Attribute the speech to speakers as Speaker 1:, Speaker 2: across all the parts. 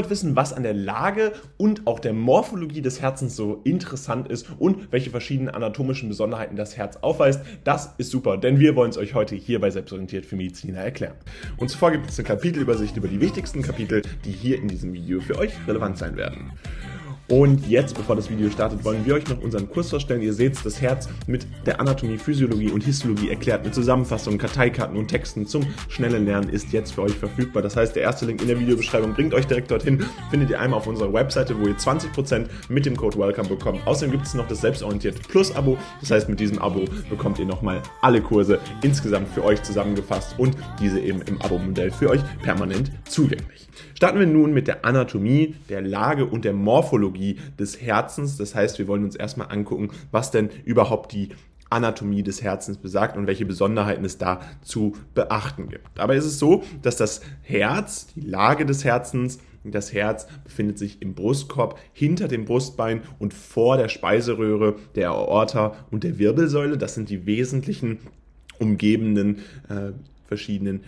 Speaker 1: wollt wissen, was an der Lage und auch der Morphologie des Herzens so interessant ist und welche verschiedenen anatomischen Besonderheiten das Herz aufweist, das ist super, denn wir wollen es euch heute hier bei Selbstorientiert für Mediziner erklären. Und zuvor gibt es eine Kapitelübersicht über die wichtigsten Kapitel, die hier in diesem Video für euch relevant sein werden. Und jetzt, bevor das Video startet, wollen wir euch noch unseren Kurs vorstellen. Ihr seht das Herz mit der Anatomie, Physiologie und Histologie erklärt, mit Zusammenfassungen, Karteikarten und Texten zum schnellen Lernen ist jetzt für euch verfügbar. Das heißt, der erste Link in der Videobeschreibung bringt euch direkt dorthin. Findet ihr einmal auf unserer Webseite, wo ihr 20% mit dem Code WELCOME bekommt. Außerdem gibt es noch das Selbstorientiert Plus Abo. Das heißt, mit diesem Abo bekommt ihr nochmal alle Kurse insgesamt für euch zusammengefasst und diese eben im Abo-Modell für euch permanent zugänglich. Starten wir nun mit der Anatomie, der Lage und der Morphologie des Herzens. Das heißt, wir wollen uns erstmal angucken, was denn überhaupt die Anatomie des Herzens besagt und welche Besonderheiten es da zu beachten gibt. Dabei ist es so, dass das Herz, die Lage des Herzens, das Herz befindet sich im Brustkorb, hinter dem Brustbein und vor der Speiseröhre, der Aorta und der Wirbelsäule. Das sind die wesentlichen umgebenden äh, verschiedenen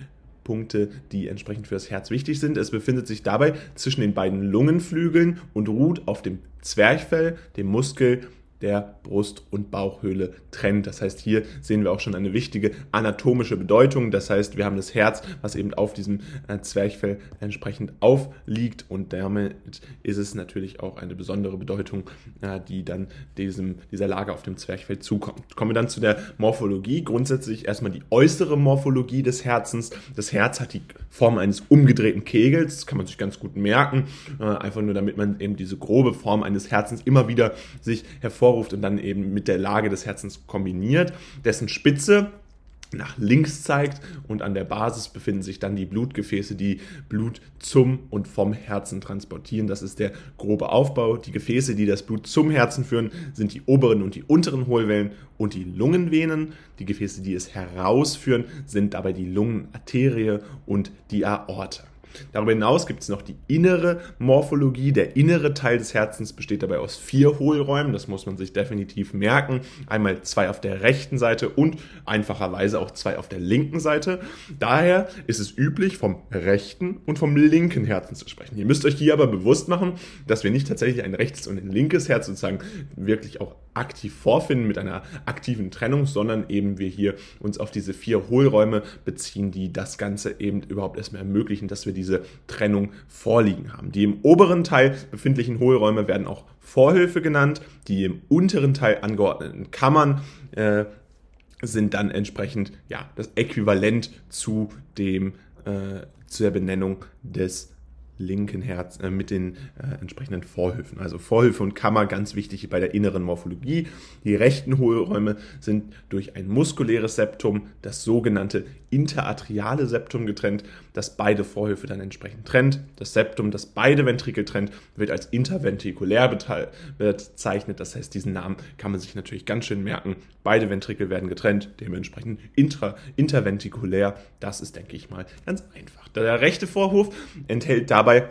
Speaker 1: Punkte, die entsprechend für das Herz wichtig sind. Es befindet sich dabei zwischen den beiden Lungenflügeln und ruht auf dem Zwerchfell, dem Muskel der Brust- und Bauchhöhle trennt. Das heißt, hier sehen wir auch schon eine wichtige anatomische Bedeutung. Das heißt, wir haben das Herz, was eben auf diesem äh, Zwerchfell entsprechend aufliegt und damit ist es natürlich auch eine besondere Bedeutung, äh, die dann diesem, dieser Lage auf dem Zwerchfell zukommt. Kommen wir dann zu der Morphologie. Grundsätzlich erstmal die äußere Morphologie des Herzens. Das Herz hat die Form eines umgedrehten Kegels. Das kann man sich ganz gut merken. Äh, einfach nur, damit man eben diese grobe Form eines Herzens immer wieder sich hervorruft hervorruft und dann eben mit der Lage des Herzens kombiniert, dessen Spitze nach links zeigt und an der Basis befinden sich dann die Blutgefäße, die Blut zum und vom Herzen transportieren. Das ist der grobe Aufbau. Die Gefäße, die das Blut zum Herzen führen, sind die oberen und die unteren Hohlwellen und die Lungenvenen. Die Gefäße, die es herausführen, sind dabei die Lungenarterie und die Aorta. Darüber hinaus gibt es noch die innere Morphologie. Der innere Teil des Herzens besteht dabei aus vier Hohlräumen. Das muss man sich definitiv merken. Einmal zwei auf der rechten Seite und einfacherweise auch zwei auf der linken Seite. Daher ist es üblich, vom rechten und vom linken Herzen zu sprechen. Ihr müsst euch hier aber bewusst machen, dass wir nicht tatsächlich ein rechtes und ein linkes Herz sozusagen wirklich auch aktiv vorfinden mit einer aktiven Trennung, sondern eben wir hier uns auf diese vier Hohlräume beziehen, die das Ganze eben überhaupt erstmal ermöglichen, dass wir diese Trennung vorliegen haben. Die im oberen Teil befindlichen Hohlräume werden auch Vorhöfe genannt, die im unteren Teil angeordneten Kammern äh, sind dann entsprechend ja das Äquivalent zu dem äh, zu der Benennung des linken Herz äh, mit den äh, entsprechenden Vorhöfen. Also Vorhöfe und Kammer ganz wichtig bei der inneren Morphologie. Die rechten Hohlräume sind durch ein muskuläres Septum, das sogenannte interatriale Septum getrennt, das beide Vorhöfe dann entsprechend trennt. Das Septum, das beide Ventrikel trennt, wird als interventrikulär bezeichnet. Das heißt, diesen Namen kann man sich natürlich ganz schön merken. Beide Ventrikel werden getrennt, dementsprechend intra, interventrikulär. Das ist, denke ich mal, ganz einfach. Der rechte Vorhof enthält dabei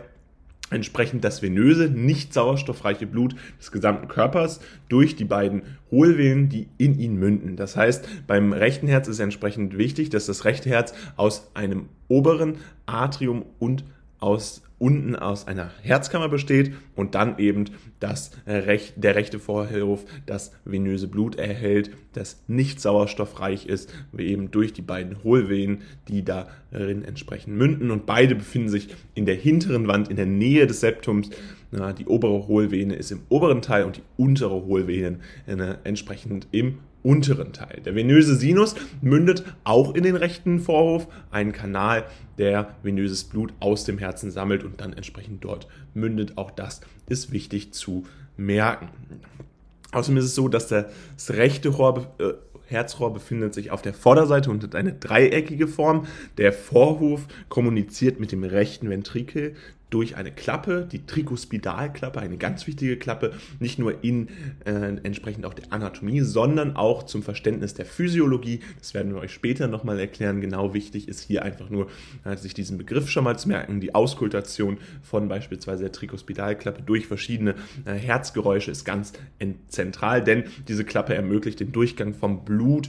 Speaker 1: entsprechend das venöse, nicht sauerstoffreiche Blut des gesamten Körpers durch die beiden Hohlvenen, die in ihn münden. Das heißt, beim rechten Herz ist entsprechend wichtig, dass das rechte Herz aus einem oberen Atrium und aus unten aus einer Herzkammer besteht und dann eben das Rech der rechte Vorhof das venöse Blut erhält, das nicht sauerstoffreich ist, eben durch die beiden Hohlvenen, die darin entsprechend münden. Und beide befinden sich in der hinteren Wand, in der Nähe des Septums. die obere Hohlvene ist im oberen Teil und die untere Hohlvene äh, entsprechend im unteren Teil. Der venöse Sinus mündet auch in den rechten Vorhof, einen Kanal, der venöses Blut aus dem Herzen sammelt und dann entsprechend dort mündet. Auch das ist wichtig zu merken. Außerdem ist es so, dass das rechte Rohr, äh, Herzrohr befindet sich auf der Vorderseite und hat eine dreieckige Form. Der Vorhof kommuniziert mit dem rechten Ventrikel durch eine Klappe, die Tricuspidalklappe, eine ganz wichtige Klappe, nicht nur in äh, entsprechend auch der Anatomie, sondern auch zum Verständnis der Physiologie. Das werden wir euch später nochmal erklären. Genau wichtig ist hier einfach nur, äh, sich diesen Begriff schon mal zu merken. Die Auskultation von beispielsweise der Tricuspidalklappe durch verschiedene äh, Herzgeräusche ist ganz zentral, denn diese Klappe ermöglicht den Durchgang vom Blut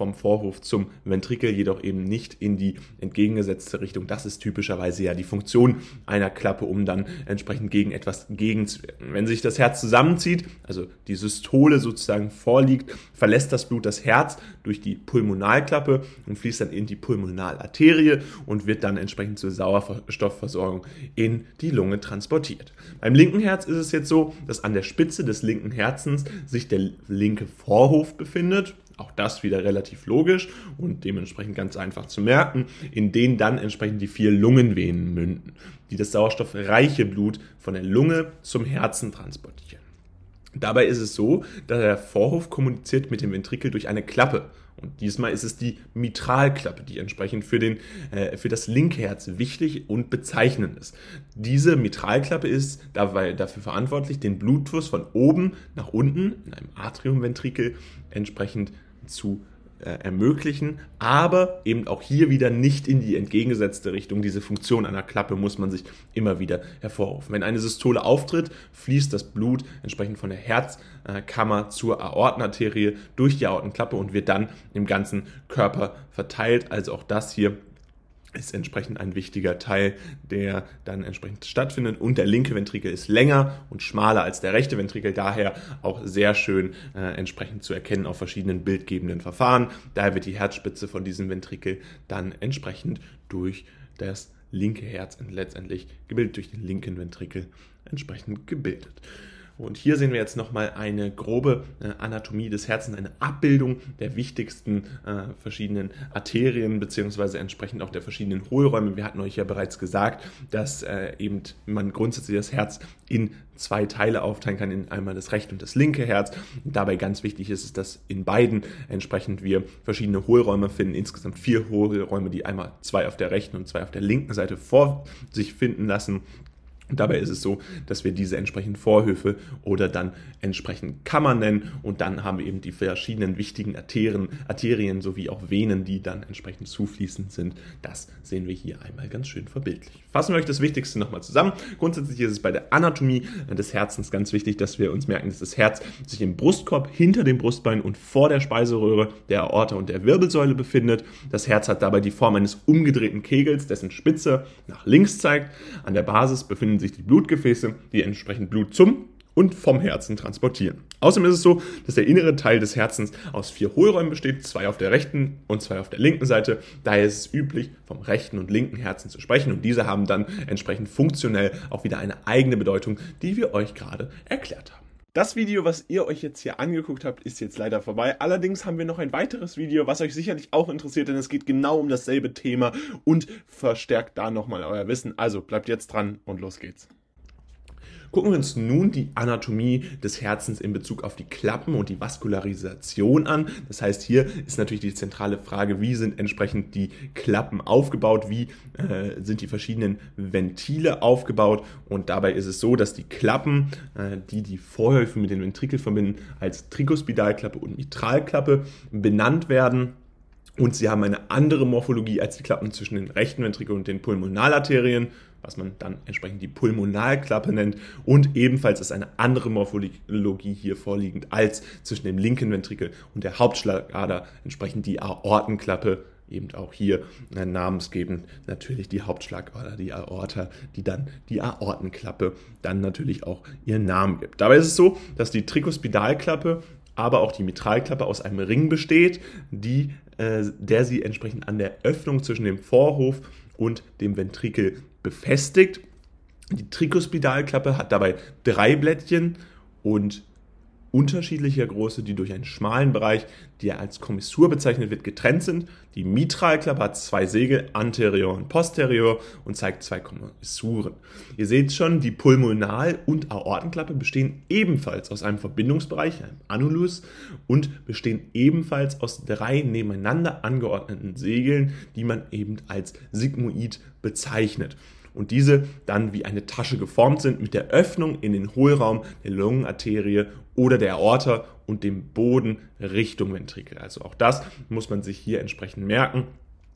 Speaker 1: vom Vorhof zum Ventrikel, jedoch eben nicht in die entgegengesetzte Richtung. Das ist typischerweise ja die Funktion einer Klappe, um dann entsprechend gegen etwas gegenzuwirken. Wenn sich das Herz zusammenzieht, also die Systole sozusagen vorliegt, verlässt das Blut das Herz durch die Pulmonalklappe und fließt dann in die Pulmonalarterie und wird dann entsprechend zur Sauerstoffversorgung in die Lunge transportiert. Beim linken Herz ist es jetzt so, dass an der Spitze des linken Herzens sich der linke Vorhof befindet auch das wieder relativ logisch und dementsprechend ganz einfach zu merken, in denen dann entsprechend die vier Lungenvenen münden, die das sauerstoffreiche Blut von der Lunge zum Herzen transportieren. Dabei ist es so, dass der Vorhof kommuniziert mit dem Ventrikel durch eine Klappe. Und diesmal ist es die Mitralklappe, die entsprechend für, den, äh, für das linke Herz wichtig und bezeichnend ist. Diese Mitralklappe ist dabei dafür verantwortlich, den Blutfluss von oben nach unten in einem Atriumventrikel entsprechend zu äh, ermöglichen, aber eben auch hier wieder nicht in die entgegengesetzte Richtung. Diese Funktion einer Klappe muss man sich immer wieder hervorrufen. Wenn eine Systole auftritt, fließt das Blut entsprechend von der Herzkammer zur Aortenarterie durch die Aortenklappe und wird dann im ganzen Körper verteilt. Also auch das hier ist entsprechend ein wichtiger Teil, der dann entsprechend stattfindet. Und der linke Ventrikel ist länger und schmaler als der rechte Ventrikel, daher auch sehr schön äh, entsprechend zu erkennen auf verschiedenen bildgebenden Verfahren. Daher wird die Herzspitze von diesem Ventrikel dann entsprechend durch das linke Herz letztendlich gebildet, durch den linken Ventrikel entsprechend gebildet. Und hier sehen wir jetzt nochmal eine grobe äh, Anatomie des Herzens, eine Abbildung der wichtigsten äh, verschiedenen Arterien beziehungsweise entsprechend auch der verschiedenen Hohlräume. Wir hatten euch ja bereits gesagt, dass äh, eben man grundsätzlich das Herz in zwei Teile aufteilen kann, in einmal das rechte und das linke Herz. Und dabei ganz wichtig ist es, dass in beiden entsprechend wir verschiedene Hohlräume finden, insgesamt vier Hohlräume, die einmal zwei auf der rechten und zwei auf der linken Seite vor sich finden lassen. Dabei ist es so, dass wir diese entsprechenden Vorhöfe oder dann entsprechend Kammern nennen und dann haben wir eben die verschiedenen wichtigen Arterien, Arterien sowie auch Venen, die dann entsprechend zufließend sind. Das sehen wir hier einmal ganz schön verbildlich. Fassen wir euch das Wichtigste nochmal zusammen. Grundsätzlich ist es bei der Anatomie des Herzens ganz wichtig, dass wir uns merken, dass das Herz sich im Brustkorb hinter dem Brustbein und vor der Speiseröhre, der Aorta und der Wirbelsäule befindet. Das Herz hat dabei die Form eines umgedrehten Kegels, dessen Spitze nach links zeigt. An der Basis befinden sich die Blutgefäße, die entsprechend Blut zum und vom Herzen transportieren. Außerdem ist es so, dass der innere Teil des Herzens aus vier Hohlräumen besteht, zwei auf der rechten und zwei auf der linken Seite. Daher ist es üblich, vom rechten und linken Herzen zu sprechen und diese haben dann entsprechend funktionell auch wieder eine eigene Bedeutung, die wir euch gerade erklärt haben. Das Video, was ihr euch jetzt hier angeguckt habt, ist jetzt leider vorbei. Allerdings haben wir noch ein weiteres Video, was euch sicherlich auch interessiert, denn es geht genau um dasselbe Thema und verstärkt da nochmal euer Wissen. Also bleibt jetzt dran und los geht's. Gucken wir uns nun die Anatomie des Herzens in Bezug auf die Klappen und die Vaskularisation an. Das heißt, hier ist natürlich die zentrale Frage, wie sind entsprechend die Klappen aufgebaut, wie äh, sind die verschiedenen Ventile aufgebaut. Und dabei ist es so, dass die Klappen, äh, die die Vorhöfe mit den Ventrikel verbinden, als Trikospidalklappe und Mitralklappe benannt werden. Und sie haben eine andere Morphologie als die Klappen zwischen den rechten Ventrikel und den Pulmonalarterien was man dann entsprechend die Pulmonalklappe nennt. Und ebenfalls ist eine andere Morphologie hier vorliegend als zwischen dem linken Ventrikel und der Hauptschlagader, entsprechend die Aortenklappe eben auch hier äh, namensgebend natürlich die Hauptschlagader, die Aorta, die dann die Aortenklappe dann natürlich auch ihren Namen gibt. Dabei ist es so, dass die Trikospidalklappe aber auch die Mitralklappe aus einem Ring besteht, die, äh, der sie entsprechend an der Öffnung zwischen dem Vorhof und dem Ventrikel befestigt. Die Trikospidalklappe hat dabei drei Blättchen und unterschiedlicher Größe, die durch einen schmalen Bereich, der als Kommissur bezeichnet wird, getrennt sind. Die Mitralklappe hat zwei Segel, anterior und posterior, und zeigt zwei Kommissuren. Ihr seht schon, die Pulmonal- und Aortenklappe bestehen ebenfalls aus einem Verbindungsbereich, einem Annulus, und bestehen ebenfalls aus drei nebeneinander angeordneten Segeln, die man eben als Sigmoid bezeichnet und diese dann wie eine Tasche geformt sind mit der Öffnung in den Hohlraum der Lungenarterie oder der Aorta und dem Boden Richtung Ventrikel. Also auch das muss man sich hier entsprechend merken.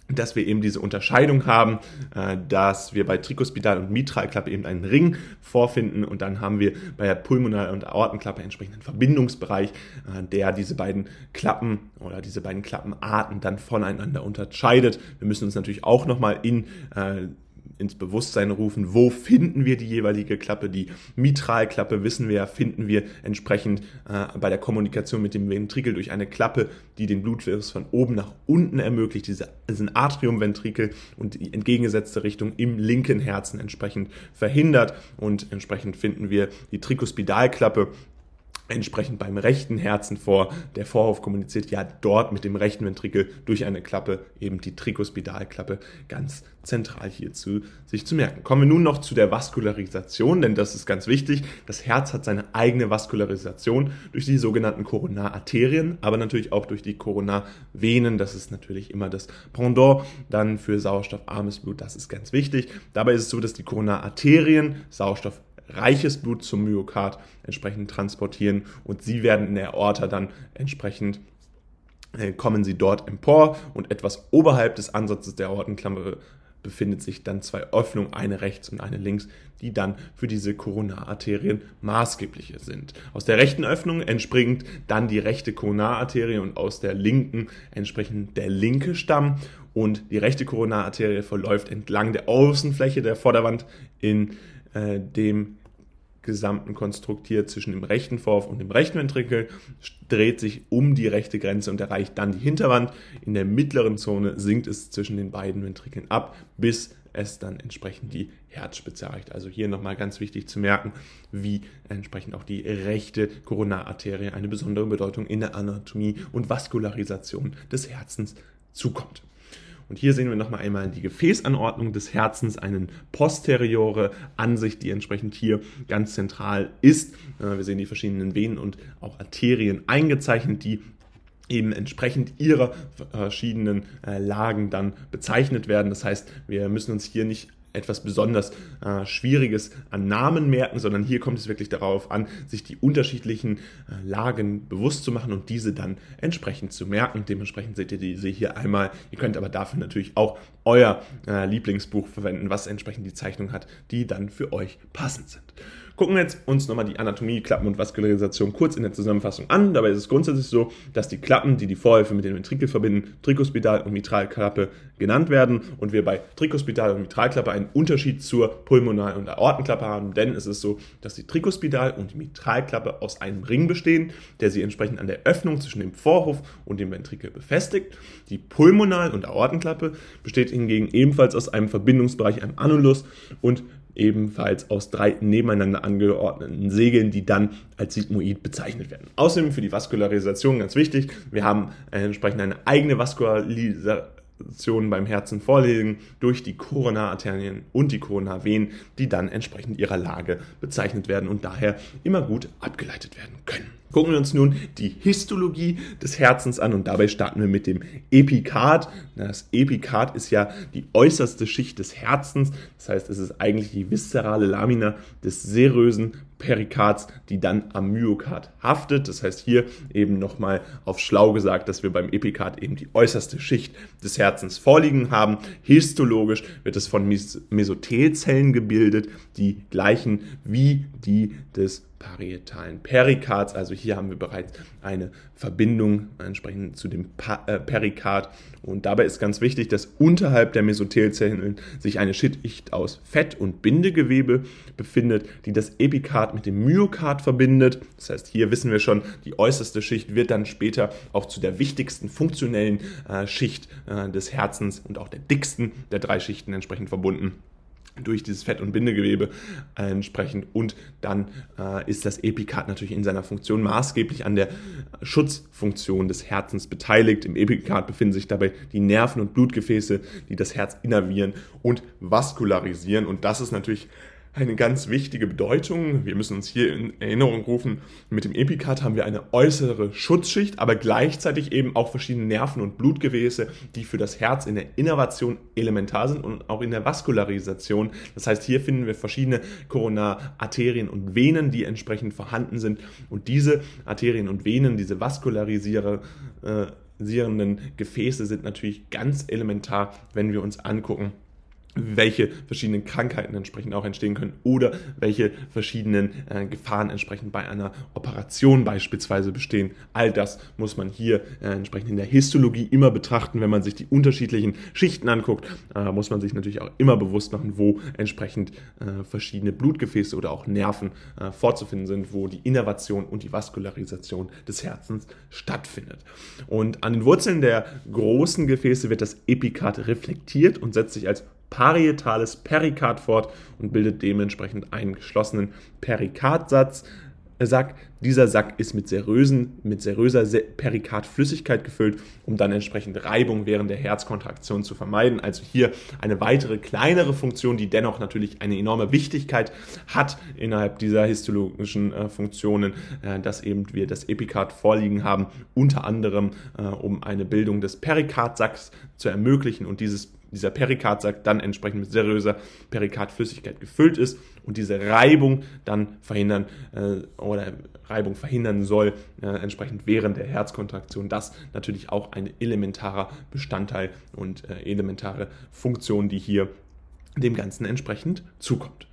Speaker 1: dass wir eben diese Unterscheidung haben, äh, dass wir bei Trikospidal und Mitralklappe eben einen Ring vorfinden und dann haben wir bei der Pulmonal- und Aortenklappe entsprechenden Verbindungsbereich, äh, der diese beiden Klappen oder diese beiden Klappenarten dann voneinander unterscheidet. Wir müssen uns natürlich auch nochmal in äh, ins Bewusstsein rufen, wo finden wir die jeweilige Klappe. Die Mitralklappe wissen wir, finden wir entsprechend äh, bei der Kommunikation mit dem Ventrikel durch eine Klappe, die den Blutfluss von oben nach unten ermöglicht. Diese sind Atriumventrikel und die entgegengesetzte Richtung im linken Herzen entsprechend verhindert. Und entsprechend finden wir die Trikospidalklappe entsprechend beim rechten Herzen vor. Der Vorhof kommuniziert ja dort mit dem rechten Ventrikel durch eine Klappe, eben die Trikospidalklappe, ganz zentral hierzu sich zu merken. Kommen wir nun noch zu der Vaskularisation, denn das ist ganz wichtig. Das Herz hat seine eigene Vaskularisation durch die sogenannten Koronararterien, aber natürlich auch durch die Koronarvenen. Das ist natürlich immer das Pendant dann für sauerstoffarmes Blut. Das ist ganz wichtig. Dabei ist es so, dass die Koronararterien Sauerstoff reiches Blut zum Myokard entsprechend transportieren und sie werden in der Aorta dann entsprechend äh, kommen sie dort empor und etwas oberhalb des Ansatzes der Aortenklammer befindet sich dann zwei Öffnungen, eine rechts und eine links, die dann für diese Koronararterien maßgeblich sind. Aus der rechten Öffnung entspringt dann die rechte Koronararterie und aus der linken entsprechend der linke Stamm und die rechte Koronararterie verläuft entlang der Außenfläche der Vorderwand in äh, dem gesamten Konstrukt hier zwischen dem rechten Vorhof und dem rechten Ventrikel, dreht sich um die rechte Grenze und erreicht dann die Hinterwand. In der mittleren Zone sinkt es zwischen den beiden Ventrikeln ab, bis es dann entsprechend die Herzspitze erreicht. Also hier nochmal ganz wichtig zu merken, wie entsprechend auch die rechte Koronararterie eine besondere Bedeutung in der Anatomie und Vaskularisation des Herzens zukommt. Und hier sehen wir nochmal einmal die Gefäßanordnung des Herzens, eine posteriore Ansicht, die entsprechend hier ganz zentral ist. Äh, wir sehen die verschiedenen Venen und auch Arterien eingezeichnet, die eben entsprechend ihrer verschiedenen äh, Lagen dann bezeichnet werden. Das heißt, wir müssen uns hier nicht etwas besonders äh, Schwieriges an Namen merken, sondern hier kommt es wirklich darauf an, sich die unterschiedlichen äh, Lagen bewusst zu machen und diese dann entsprechend zu merken. Dementsprechend seht ihr diese hier einmal. Ihr könnt aber dafür natürlich auch euer äh, Lieblingsbuch verwenden, was entsprechend die Zeichnung hat, die dann für euch passend sind. Gucken wir jetzt uns nochmal die Anatomie, Klappen und Vaskularisation kurz in der Zusammenfassung an. Dabei ist es grundsätzlich so, dass die Klappen, die die Vorhälfte mit dem Ventrikel verbinden, Trikospidal und Mitralklappe genannt werden und wir bei Trikospidal und Mitralklappe einen Unterschied zur Pulmonal- und Aortenklappe haben, denn es ist so, dass die Trikospidal und die Mitralklappe aus einem Ring bestehen, der sie entsprechend an der Öffnung zwischen dem Vorhof und dem Ventrikel befestigt. Die Pulmonal- und Aortenklappe besteht hingegen ebenfalls aus einem Verbindungsbereich, einem Annulus und ebenfalls aus drei nebeneinander angeordneten Segeln, die dann als Sigmoid bezeichnet werden. Außerdem für die Vaskularisation ganz wichtig, wir haben entsprechend eine eigene Vaskularisation beim Herzen vorlegen durch die Koronararterien und die Koronarvenen, die dann entsprechend ihrer Lage bezeichnet werden und daher immer gut abgeleitet werden können. Gucken wir uns nun die Histologie des Herzens an und dabei starten wir mit dem Epikard. Das Epikard ist ja die äußerste Schicht des Herzens, das heißt, es ist eigentlich die viszerale Lamina des serösen Perikards, die dann am Myokard haftet. Das heißt hier eben nochmal auf schlau gesagt, dass wir beim Epikard eben die äußerste Schicht des Herzens vorliegen haben. Histologisch wird es von Mesothelzellen gebildet, die gleichen wie die des parietalen Perikards. Also hier haben wir bereits eine Verbindung entsprechend zu dem äh, Perikard. Und dabei ist ganz wichtig, dass unterhalb der Mesothelzellen sich eine Schicht aus Fett- und Bindegewebe befindet, die das Epikard mit dem Myokard verbindet. Das heißt, hier wissen wir schon, die äußerste Schicht wird dann später auch zu der wichtigsten funktionellen äh, Schicht äh, des Herzens und auch der dicksten der drei Schichten entsprechend verbunden durch dieses Fett- und Bindegewebe entsprechend. Und dann äh, ist das Epikard natürlich in seiner Funktion maßgeblich an der Schutzfunktion des Herzens beteiligt. Im Epikard befinden sich dabei die Nerven und Blutgefäße, die das Herz innervieren und vaskularisieren. Und das ist natürlich eine ganz wichtige Bedeutung. Wir müssen uns hier in Erinnerung rufen, mit dem Epikard haben wir eine äußere Schutzschicht, aber gleichzeitig eben auch verschiedene Nerven und Blutgewäße, die für das Herz in der Innervation elementar sind und auch in der Vaskularisation. Das heißt, hier finden wir verschiedene Koronararterien und Venen, die entsprechend vorhanden sind. Und diese Arterien und Venen, diese Vaskularisierer, Gefäße sind natürlich ganz elementar, wenn wir uns angucken, welche verschiedenen Krankheiten entsprechend auch entstehen können oder welche verschiedenen äh, Gefahren entsprechend bei einer Operation beispielsweise bestehen. All das muss man hier äh, entsprechend in der Histologie immer betrachten. Wenn man sich die unterschiedlichen Schichten anguckt, äh, muss man sich natürlich auch immer bewusst machen, wo entsprechend äh, verschiedene Blutgefäße oder auch Nerven äh, vorzufinden sind, wo die Innervation und die Vaskularisation des Herzens stattfindet. Und an den Wurzeln der großen Gefäße wird das Epikard reflektiert und setzt sich als parietales Perikard fort und bildet dementsprechend einen geschlossenen Perikardsatz. Sack. Dieser Sack ist mit, serösen, mit seröser Perikardflüssigkeit gefüllt, um dann entsprechend Reibung während der Herzkontraktion zu vermeiden. Also hier eine weitere kleinere Funktion, die dennoch natürlich eine enorme Wichtigkeit hat innerhalb dieser histologischen äh, Funktionen, äh, dass eben wir das Epikard vorliegen haben, unter anderem äh, um eine Bildung des Perikardsacks zu ermöglichen und dieses dieser Perikardsack dann entsprechend mit seriöser Perikardflüssigkeit gefüllt ist und diese Reibung dann verhindern äh, oder Reibung verhindern soll, äh, entsprechend während der Herzkontraktion. Das natürlich auch ein elementarer Bestandteil und äh, elementare Funktion, die hier dem Ganzen entsprechend zukommt.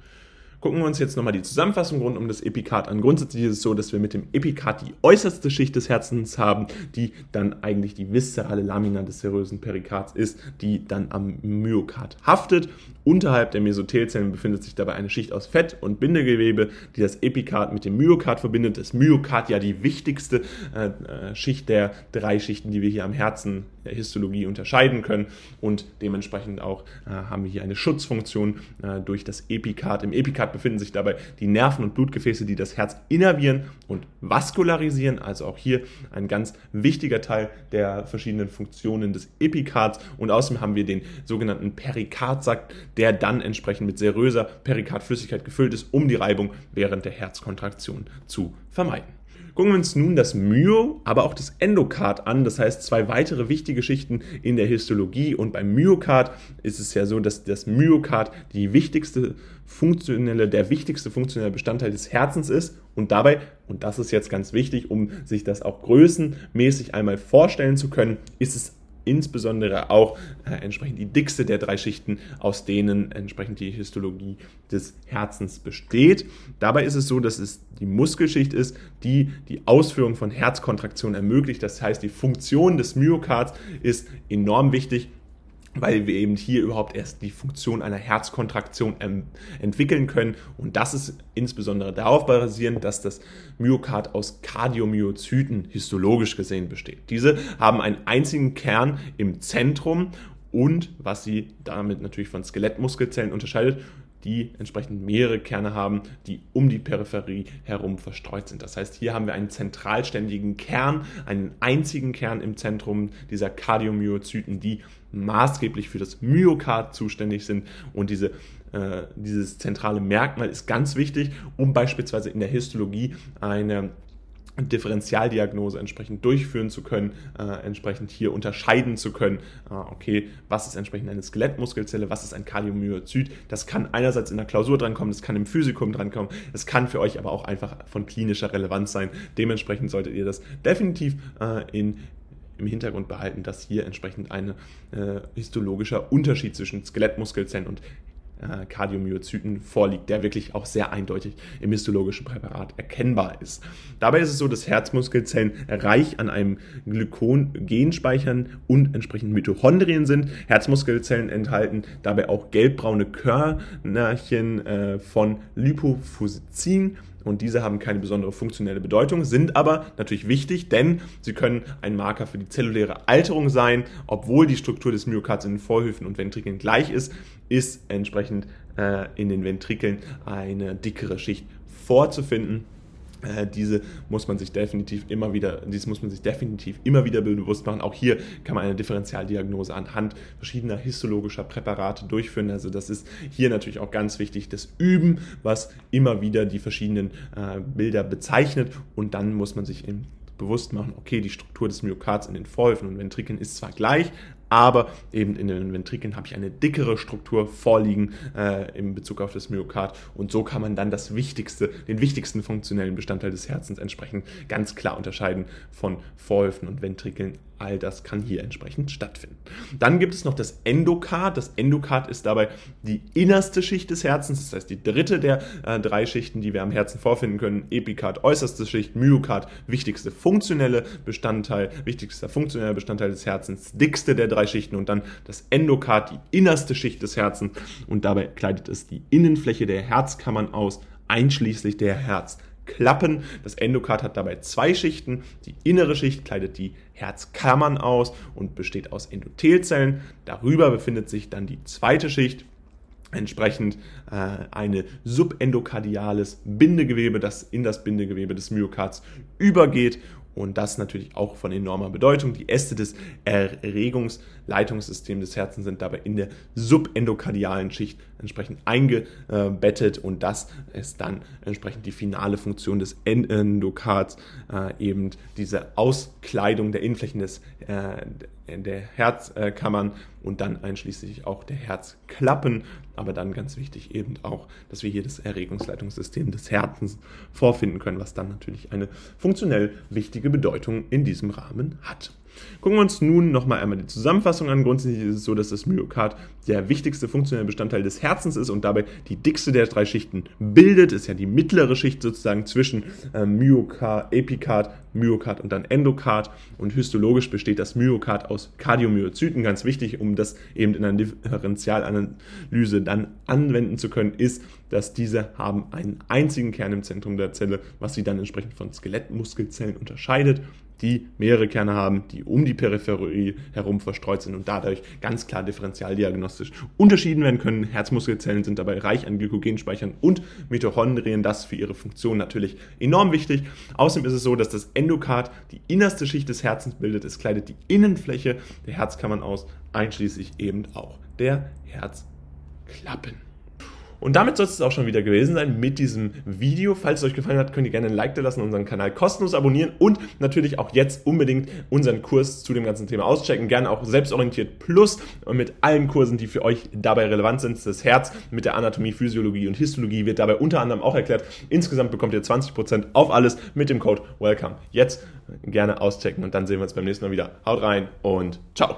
Speaker 1: Gucken wir uns jetzt nochmal die Zusammenfassung rund um das Epikard an. Grundsätzlich ist es so, dass wir mit dem Epikard die äußerste Schicht des Herzens haben, die dann eigentlich die viszerale Lamina des serösen Perikards ist, die dann am Myokard haftet. Unterhalb der Mesothelzellen befindet sich dabei eine Schicht aus Fett und Bindegewebe, die das Epikard mit dem Myokard verbindet. Das Myokard ja die wichtigste äh, äh Schicht der drei Schichten, die wir hier am Herzen der Histologie unterscheiden können und dementsprechend auch äh, haben wir hier eine Schutzfunktion äh, durch das Epikard. Im Epikard befinden sich dabei die Nerven und Blutgefäße, die das Herz innervieren und vaskularisieren. Also auch hier ein ganz wichtiger Teil der verschiedenen Funktionen des Epikards. Und außerdem haben wir den sogenannten Perikardsack, der dann entsprechend mit seröser Perikardflüssigkeit gefüllt ist, um die Reibung während der Herzkontraktion zu vermeiden. Gucken wir uns nun das Myo, aber auch das Endokard an, das heißt zwei weitere wichtige Schichten in der Histologie. Und beim Myokard ist es ja so, dass das Myokard die wichtigste funktionelle, der wichtigste funktionelle Bestandteil des Herzens ist. Und dabei, und das ist jetzt ganz wichtig, um sich das auch größenmäßig einmal vorstellen zu können, ist es insbesondere auch äh, entsprechend die dickste der drei Schichten, aus denen entsprechend die Histologie des Herzens besteht. Dabei ist es so, dass es die Muskelschicht ist, die die Ausführung von Herzkontraktionen ermöglicht. Das heißt, die Funktion des Myokards ist enorm wichtig weil wir eben hier überhaupt erst die Funktion einer Herzkontraktion ähm, entwickeln können. Und das ist insbesondere darauf basierend, dass das Myokard aus Kardiomyozyten histologisch gesehen besteht. Diese haben einen einzigen Kern im Zentrum und was sie damit natürlich von Skelettmuskelzellen unterscheidet, die entsprechend mehrere Kerne haben, die um die Peripherie herum verstreut sind. Das heißt, hier haben wir einen zentralständigen Kern, einen einzigen Kern im Zentrum dieser Kardiomyozyten, die maßgeblich für das Myokard zuständig sind und diese äh, dieses zentrale Merkmal ist ganz wichtig, um beispielsweise in der Histologie eine Differentialdiagnose entsprechend durchführen zu können, äh, entsprechend hier unterscheiden zu können, äh, okay, was ist entsprechend eine Skelettmuskelzelle, was ist ein Kardiomyozyt. Das kann einerseits in der Klausur drankommen, das kann im Physikum drankommen, das kann für euch aber auch einfach von klinischer Relevanz sein. Dementsprechend solltet ihr das definitiv äh, in im Hintergrund behalten, dass hier entsprechend ein äh, histologischer Unterschied zwischen Skelettmuskelzellen und äh, Kardiomyozyten vorliegt, der wirklich auch sehr eindeutig im histologischen Präparat erkennbar ist. Dabei ist es so, dass Herzmuskelzellen reich an einem Glykogen speichern und entsprechend Mitochondrien sind. Herzmuskelzellen enthalten dabei auch gelbbraune Körnerchen äh, von Lipofuscin und diese haben keine besondere funktionelle Bedeutung, sind aber natürlich wichtig, denn sie können ein Marker für die zelluläre Alterung sein. Obwohl die Struktur des Myokards in den Vorhöfen und Ventrikeln gleich ist, ist entsprechend äh, in den Ventrikeln eine dickere Schicht vorzufinden. Äh, diese muss man sich definitiv immer wieder, dies muss man sich definitiv immer wieder bewusst machen. Auch hier kann man eine Differentialdiagnose anhand verschiedener histologischer Präparate durchführen. Also das ist hier natürlich auch ganz wichtig, das Üben, was immer wieder die verschiedenen äh, Bilder bezeichnet. Und dann muss man sich eben bewusst machen, okay, die Struktur des Myokards in den Vorhöfen und Ventrikeln ist zwar gleich, aber eben in den Ventrikeln habe ich eine dickere Struktur vorliegen äh, in Bezug auf das Myokard. Und so kann man dann das wichtigste, den wichtigsten funktionellen Bestandteil des Herzens entsprechend ganz klar unterscheiden von Vorhöfen und Ventrikeln All das kann hier entsprechend stattfinden. Dann gibt es noch das Endokard. Das Endokard ist dabei die innerste Schicht des Herzens, das heißt die dritte der äh, drei Schichten, die wir am Herzen vorfinden können. Epikard, äußerste Schicht, Myokard, wichtigste funktionelle Bestandteil, wichtigster funktioneller Bestandteil des Herzens, dickste der drei Schichten und dann das Endokard, die innerste Schicht des Herzens und dabei kleidet es die Innenfläche der Herzkammern aus, einschließlich der Herz. Klappen. Das Endokard hat dabei zwei Schichten. Die innere Schicht kleidet die Herzkammern aus und besteht aus Endothelzellen. Darüber befindet sich dann die zweite Schicht, entsprechend äh, eine subendokardiales Bindegewebe, das in das Bindegewebe des Myokards übergeht und das natürlich auch von enormer Bedeutung. Die Äste des Erregungsleitungssystems des Herzens sind dabei in der subendokardialen Schicht entsprechend eingebettet und das ist dann entsprechend die finale Funktion des Endokards, äh, eben diese Auskleidung der Innenflächen des, äh, der Herzkammern und dann einschließlich auch der Herzklappen. Aber dann ganz wichtig eben auch, dass wir hier das Erregungsleitungssystem des Herzens vorfinden können, was dann natürlich eine funktionell wichtige Bedeutung in diesem Rahmen hat. Gucken wir uns nun nochmal einmal die Zusammenfassung an. Grundsätzlich ist es so, dass das Myokard der wichtigste funktionelle Bestandteil des Herzens ist und dabei die dickste der drei Schichten bildet. Ist ja die mittlere Schicht sozusagen zwischen äh, Myokard, Epikard, Myokard und dann Endokard. Und histologisch besteht das Myokard aus Kardiomyozyten. Ganz wichtig, um das eben in einer Differentialanalyse dann anwenden zu können, ist, dass diese haben einen einzigen Kern im Zentrum der Zelle, was sie dann entsprechend von Skelettmuskelzellen unterscheidet die mehrere Kerne haben, die um die Peripherie herum verstreut sind und dadurch ganz klar differentialdiagnostisch unterschieden werden können. Herzmuskelzellen sind dabei reich an Glykogenspeichern und Mitochondrien, das für ihre Funktion natürlich enorm wichtig. Außerdem ist es so, dass das Endokard die innerste Schicht des Herzens bildet. Es kleidet die Innenfläche der Herzkammern aus, einschließlich eben auch der Herzklappen. Und damit soll es auch schon wieder gewesen sein mit diesem Video. Falls es euch gefallen hat, könnt ihr gerne ein Like da lassen, unseren Kanal kostenlos abonnieren und natürlich auch jetzt unbedingt unseren Kurs zu dem ganzen Thema auschecken. Gerne auch Selbstorientiert Plus mit allen Kursen, die für euch dabei relevant sind. Das Herz mit der Anatomie, Physiologie und Histologie wird dabei unter anderem auch erklärt. Insgesamt bekommt ihr 20% auf alles mit dem Code WELCOME. Jetzt gerne auschecken und dann sehen wir uns beim nächsten Mal wieder. Haut rein und ciao.